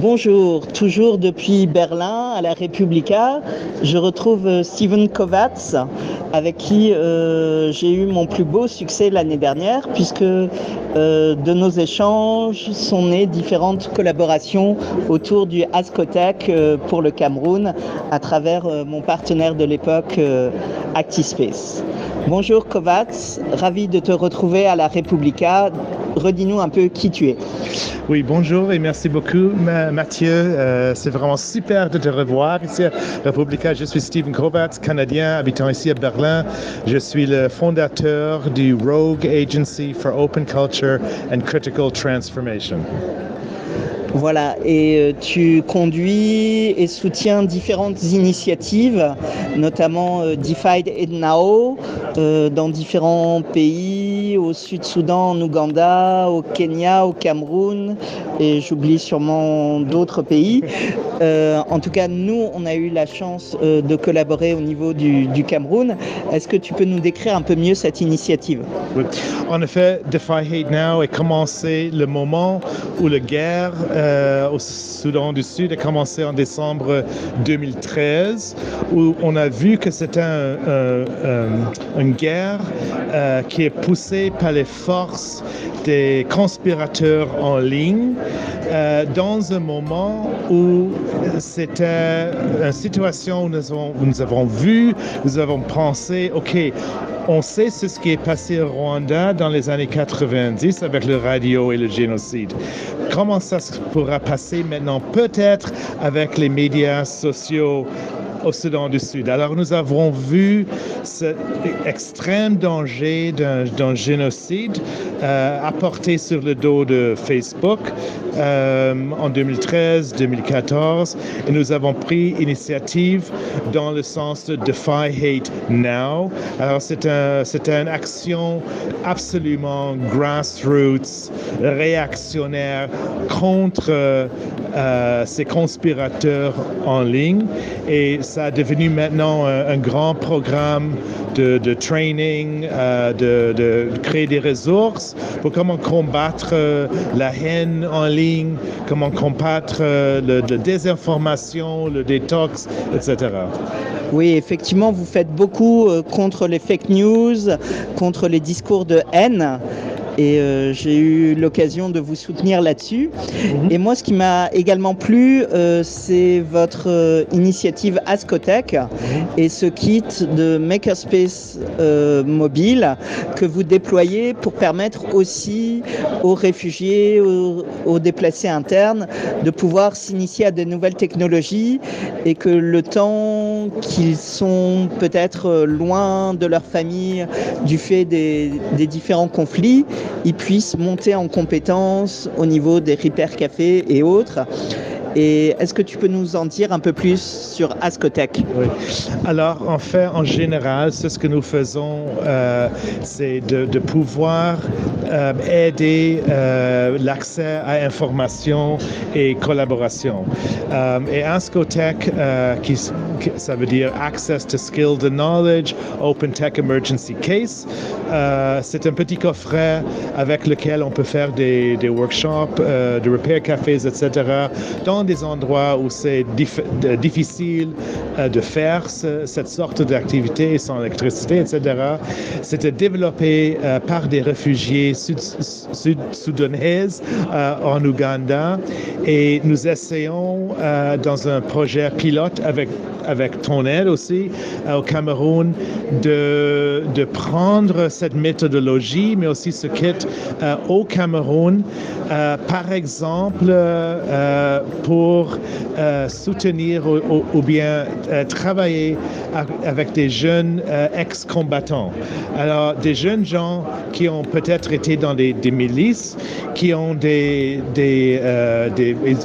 Bonjour, toujours depuis Berlin à la Republica, je retrouve euh, Steven Kovacs avec qui euh, j'ai eu mon plus beau succès l'année dernière puisque euh, de nos échanges sont nées différentes collaborations autour du Ascotec pour le Cameroun à travers mon partenaire de l'époque ActiSpace. Bonjour Kovacs, ravi de te retrouver à la Republica. Redis-nous un peu qui tu es. Oui, bonjour et merci beaucoup Mathieu. Euh, c'est vraiment super de te revoir ici à Republica. Je suis Stephen Kovacs, Canadien, habitant ici à Berlin. Je suis le fondateur du Rogue Agency for Open Culture and Critical Transformation. Voilà, et euh, tu conduis et soutiens différentes initiatives, notamment euh, Defied Now, euh, dans différents pays, au Sud-Soudan, en Ouganda, au Kenya, au Cameroun, et j'oublie sûrement d'autres pays. en tout cas, nous, on a eu la chance de collaborer au niveau du, du Cameroun. Est-ce que tu peux nous décrire un peu mieux cette initiative? Oui. En effet, Defy Hate Now est commencé le moment où la guerre euh, au Soudan du Sud a commencé en décembre 2013, où on a vu que c'était une guerre euh, qui est poussée par les forces des conspirateurs en ligne euh, dans un moment où c'était une situation où nous avons, où nous avons vu, nous avons pensé, OK, on sait ce qui est passé au Rwanda dans les années 90 avec le radio et le génocide. Comment ça pourra passer maintenant peut-être avec les médias sociaux au Soudan du Sud. Alors nous avons vu cet extrême danger d'un génocide euh, apporté sur le dos de Facebook euh, en 2013-2014 et nous avons pris initiative dans le sens de Defy Hate Now. Alors c'est un, une action absolument grassroots, réactionnaire contre euh, ces conspirateurs en ligne et ça a devenu maintenant un, grand programme de, training, euh, de, créer des ressources pour comment combattre euh, la haine en ligne, comment combattre euh, la désinformation, le détox, etc. Oui, effectivement, vous faites beaucoup contre les fake news, contre les discours de haine et euh, j'ai eu l'occasion de vous soutenir là-dessus. Mhm. Et moi, ce qui m'a également plu, euh, c'est votre euh, initiative Ascotech mhm. et ce kit de Makerspace mobile que vous déployez pour permettre aussi aux réfugiés, aux, déplacés internes, de pouvoir s'initier à de nouvelles technologies et que le temps qu'ils sont peut-être loin de leur famille du fait des, différents conflits, ils puissent monter en compétences au niveau des Repair Café et autres. Et est-ce que tu peux nous en dire un peu plus sur Ascotech Oui. Alors, en fait, en général, ce que nous faisons, euh, c'est de, pouvoir euh, aider euh, l'accès à information et collaboration. et Ascotech, qui, ça veut dire Access to Skilled Knowledge, Open Tech Emergency Case, c'est un petit coffret avec lequel on peut faire des, des workshops, de repair cafés, etc. des endroits où c'est difficile euh, de faire cette sorte d'activité sans électricité, etc. C'était développé euh, par des réfugiés sud-soudanaises euh, en Ouganda et nous essayons dans un projet pilote avec, avec ton aide aussi au Cameroun de, de prendre cette méthodologie, mais aussi ce kit au Cameroun, par exemple, pour euh, soutenir ou, bien euh, travailler avec des jeunes euh, ex-combattants. Alors, des jeunes gens qui ont peut-être été dans des, milices, qui ont des...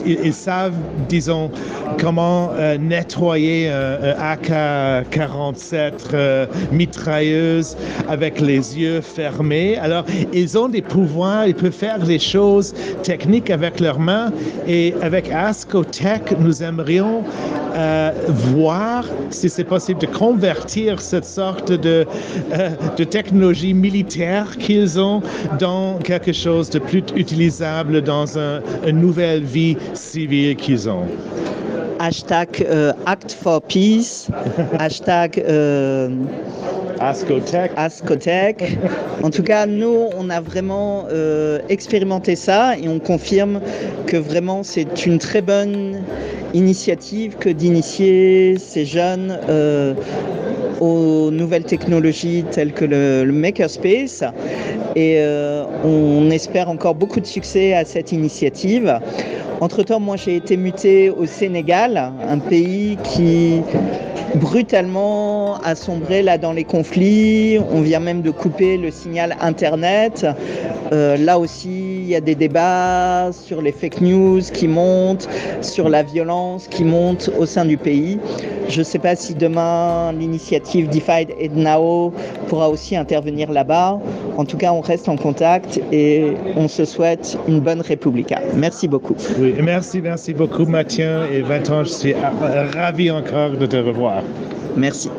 ils, savent, disons, comment nettoyer un, AK-47 mitrailleuse avec les yeux fermés. Alors, ils ont des pouvoirs, ils peuvent faire des choses techniques avec leurs mains et avec Nous aimerions euh, voir si c'est possible de convertir cette sorte de, euh, de technologie militaire qu'ils ont dans quelque chose de plus utilisable dans un, une nouvelle vie civile qu'ils ont. Hashtag euh, Act for Peace, hashtag Ascotech. En tout cas, nous, on a vraiment euh, expérimenté ça et on confirme que vraiment c'est une très bonne initiative que d'initier ces jeunes euh, aux nouvelles technologies telles que le, le Makerspace. Et euh, on espère encore beaucoup de succès à cette initiative. Entre-temps, moi j'ai été muté au Sénégal, un pays qui brutalement a sombré là dans les conflits. On vient même de couper le signal Internet. Euh, là aussi, il y a des débats sur les fake news qui montent, sur la violence qui monte au sein du pays. Je ne sais pas si demain l'initiative Divide et Now pourra aussi intervenir là-bas. En tout cas, on reste en contact et on se souhaite une bonne République. Merci beaucoup. Oui, merci, merci beaucoup Mathieu et Vincent, je suis ravi encore de te revoir. Merci.